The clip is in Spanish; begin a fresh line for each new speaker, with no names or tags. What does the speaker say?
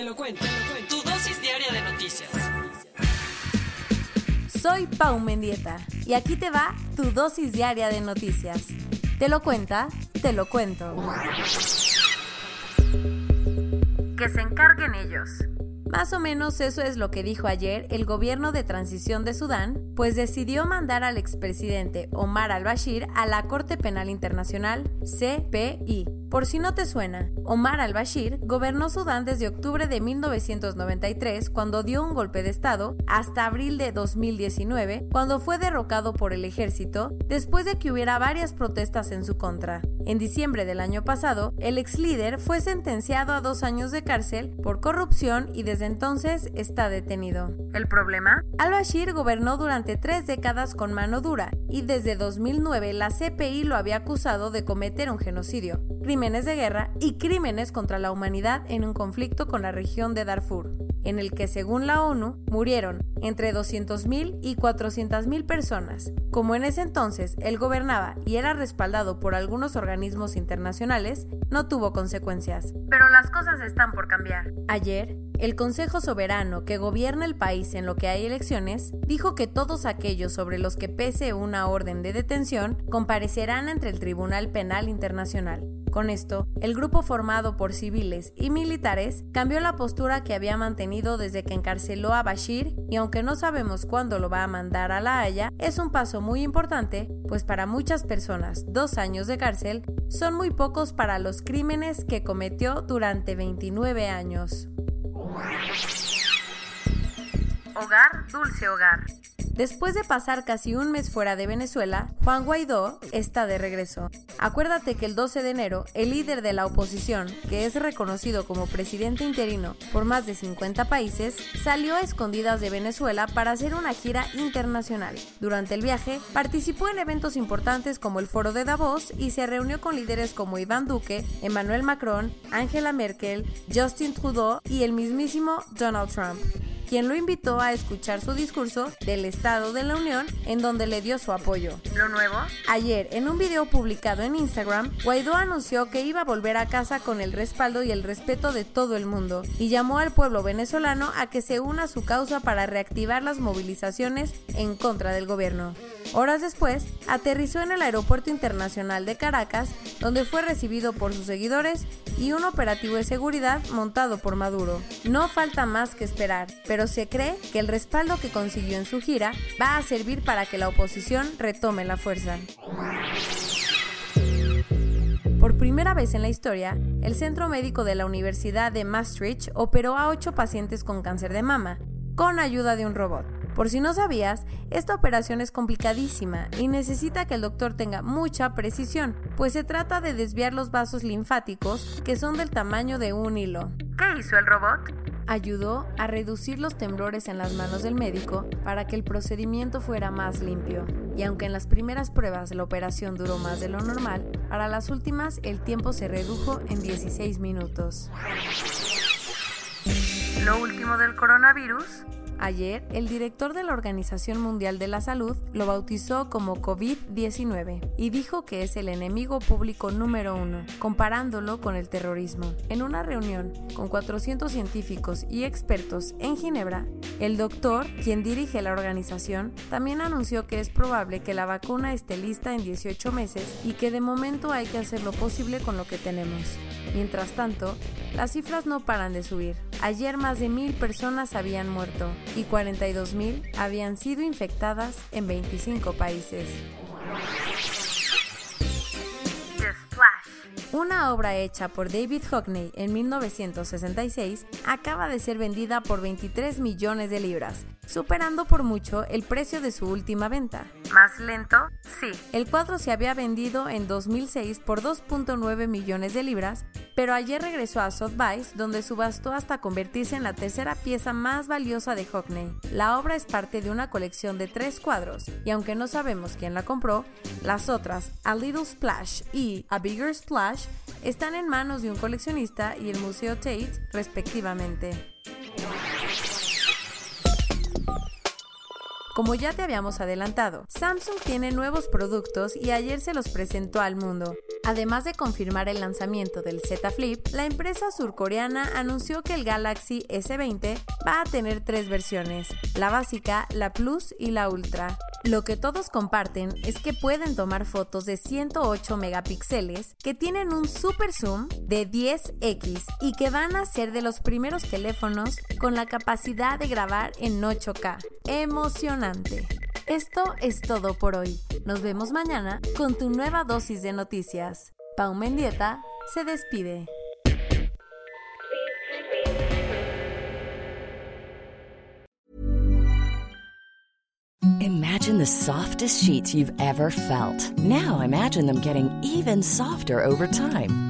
Te lo cuento. Tu dosis diaria de noticias.
Soy Pau Mendieta y aquí te va tu dosis diaria de noticias. Te lo cuenta, te lo cuento. Que se encarguen ellos. Más o menos eso es lo que dijo ayer el gobierno de transición de Sudán, pues decidió mandar al expresidente Omar al-Bashir a la Corte Penal Internacional, CPI. Por si no te suena, Omar al-Bashir gobernó Sudán desde octubre de 1993, cuando dio un golpe de Estado, hasta abril de 2019, cuando fue derrocado por el ejército, después de que hubiera varias protestas en su contra. En diciembre del año pasado, el ex líder fue sentenciado a dos años de cárcel por corrupción y desde entonces está detenido. ¿El problema? Al-Bashir gobernó durante tres décadas con mano dura y desde 2009 la CPI lo había acusado de cometer un genocidio, crímenes de guerra y crímenes contra la humanidad en un conflicto con la región de Darfur, en el que según la ONU murieron entre 200.000 y 400.000 personas. Como en ese entonces él gobernaba y era respaldado por algunos organismos internacionales, no tuvo consecuencias. Pero las cosas están por cambiar. Ayer, el Consejo Soberano que gobierna el país en lo que hay elecciones dijo que todos aquellos sobre los que pese una orden de detención comparecerán ante el Tribunal Penal Internacional. Con esto, el grupo formado por civiles y militares cambió la postura que había mantenido desde que encarceló a Bashir y aunque no sabemos cuándo lo va a mandar a La Haya, es un paso muy importante, pues para muchas personas dos años de cárcel son muy pocos para los crímenes que cometió durante 29 años. Hogar, dulce hogar. Después de pasar casi un mes fuera de Venezuela, Juan Guaidó está de regreso. Acuérdate que el 12 de enero, el líder de la oposición, que es reconocido como presidente interino por más de 50 países, salió a escondidas de Venezuela para hacer una gira internacional. Durante el viaje, participó en eventos importantes como el Foro de Davos y se reunió con líderes como Iván Duque, Emmanuel Macron, Angela Merkel, Justin Trudeau y el mismísimo Donald Trump quien lo invitó a escuchar su discurso del Estado de la Unión en donde le dio su apoyo. ¿Lo nuevo? Ayer, en un video publicado en Instagram, Guaidó anunció que iba a volver a casa con el respaldo y el respeto de todo el mundo y llamó al pueblo venezolano a que se una a su causa para reactivar las movilizaciones en contra del gobierno. Horas después, aterrizó en el Aeropuerto Internacional de Caracas, donde fue recibido por sus seguidores y un operativo de seguridad montado por Maduro. No falta más que esperar, pero se cree que el respaldo que consiguió en su gira va a servir para que la oposición retome la fuerza. Por primera vez en la historia, el Centro Médico de la Universidad de Maastricht operó a ocho pacientes con cáncer de mama, con ayuda de un robot. Por si no sabías, esta operación es complicadísima y necesita que el doctor tenga mucha precisión, pues se trata de desviar los vasos linfáticos que son del tamaño de un hilo. ¿Qué hizo el robot? Ayudó a reducir los temblores en las manos del médico para que el procedimiento fuera más limpio. Y aunque en las primeras pruebas la operación duró más de lo normal, para las últimas el tiempo se redujo en 16 minutos. Lo último del coronavirus Ayer, el director de la Organización Mundial de la Salud lo bautizó como COVID-19 y dijo que es el enemigo público número uno, comparándolo con el terrorismo. En una reunión con 400 científicos y expertos en Ginebra, el doctor, quien dirige la organización, también anunció que es probable que la vacuna esté lista en 18 meses y que de momento hay que hacer lo posible con lo que tenemos. Mientras tanto, las cifras no paran de subir. Ayer más de mil personas habían muerto y 42 mil habían sido infectadas en 25 países. Una obra hecha por David Hockney en 1966 acaba de ser vendida por 23 millones de libras, superando por mucho el precio de su última venta. ¿Más lento? Sí. El cuadro se había vendido en 2006 por 2.9 millones de libras, pero ayer regresó a Sotheby's, donde subastó hasta convertirse en la tercera pieza más valiosa de Hockney. La obra es parte de una colección de tres cuadros, y aunque no sabemos quién la compró, las otras, A Little Splash y A Bigger Splash, están en manos de un coleccionista y el Museo Tate, respectivamente. Como ya te habíamos adelantado, Samsung tiene nuevos productos y ayer se los presentó al mundo. Además de confirmar el lanzamiento del Z Flip, la empresa surcoreana anunció que el Galaxy S20 va a tener tres versiones, la básica, la Plus y la Ultra. Lo que todos comparten es que pueden tomar fotos de 108 megapíxeles, que tienen un super zoom de 10x y que van a ser de los primeros teléfonos con la capacidad de grabar en 8K. Emocionante. Esto es todo por hoy. Nos vemos mañana con tu nueva dosis de noticias. Pau Mendieta se despide.
Imagine the softest sheets you've ever felt. Now imagine them getting even softer over time.